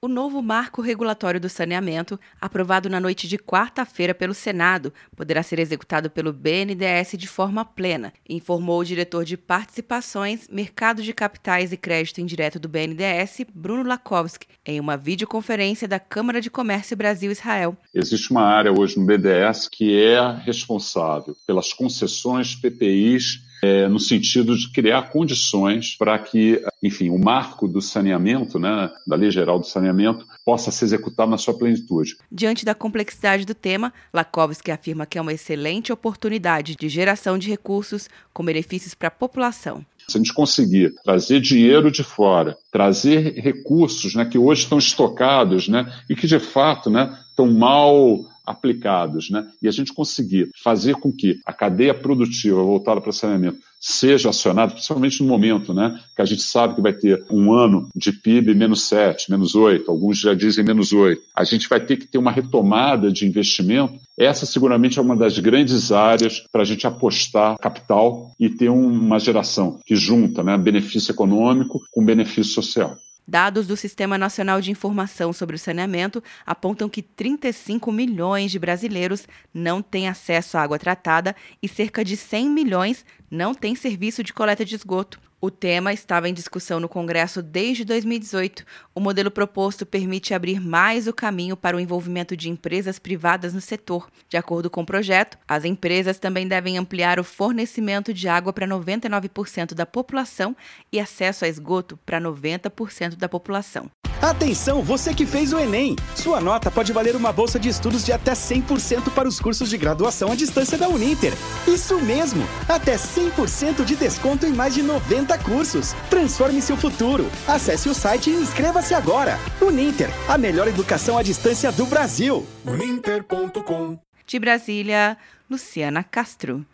O novo marco regulatório do saneamento, aprovado na noite de quarta-feira pelo Senado, poderá ser executado pelo BNDES de forma plena, informou o diretor de Participações, Mercado de Capitais e Crédito Indireto do BNDES, Bruno Lakowski, em uma videoconferência da Câmara de Comércio Brasil-Israel. Existe uma área hoje no BNDES que é responsável pelas concessões, PPIs é, no sentido de criar condições para que, enfim, o marco do saneamento, né, da Lei Geral do Saneamento, possa se executar na sua plenitude. Diante da complexidade do tema, Lakovski afirma que é uma excelente oportunidade de geração de recursos com benefícios para a população. Se a gente conseguir trazer dinheiro de fora, trazer recursos né, que hoje estão estocados né, e que, de fato, né, estão mal aplicados, né? E a gente conseguir fazer com que a cadeia produtiva voltada para saneamento seja acionada, principalmente no momento, né? Que a gente sabe que vai ter um ano de PIB menos 7, menos 8, alguns já dizem menos 8. A gente vai ter que ter uma retomada de investimento. Essa seguramente é uma das grandes áreas para a gente apostar capital e ter uma geração que junta né, benefício econômico com benefício social. Dados do Sistema Nacional de Informação sobre o Saneamento apontam que 35 milhões de brasileiros não têm acesso à água tratada e cerca de 100 milhões não têm serviço de coleta de esgoto. O tema estava em discussão no Congresso desde 2018. O modelo proposto permite abrir mais o caminho para o envolvimento de empresas privadas no setor. De acordo com o projeto, as empresas também devem ampliar o fornecimento de água para 99% da população e acesso a esgoto para 90% da população. Atenção, você que fez o Enem! Sua nota pode valer uma bolsa de estudos de até 100% para os cursos de graduação à distância da Uninter. Isso mesmo! Até 100% de desconto em mais de 90 cursos. Transforme seu futuro. Acesse o site e inscreva-se agora. Uninter, a melhor educação à distância do Brasil. Uninter.com De Brasília, Luciana Castro.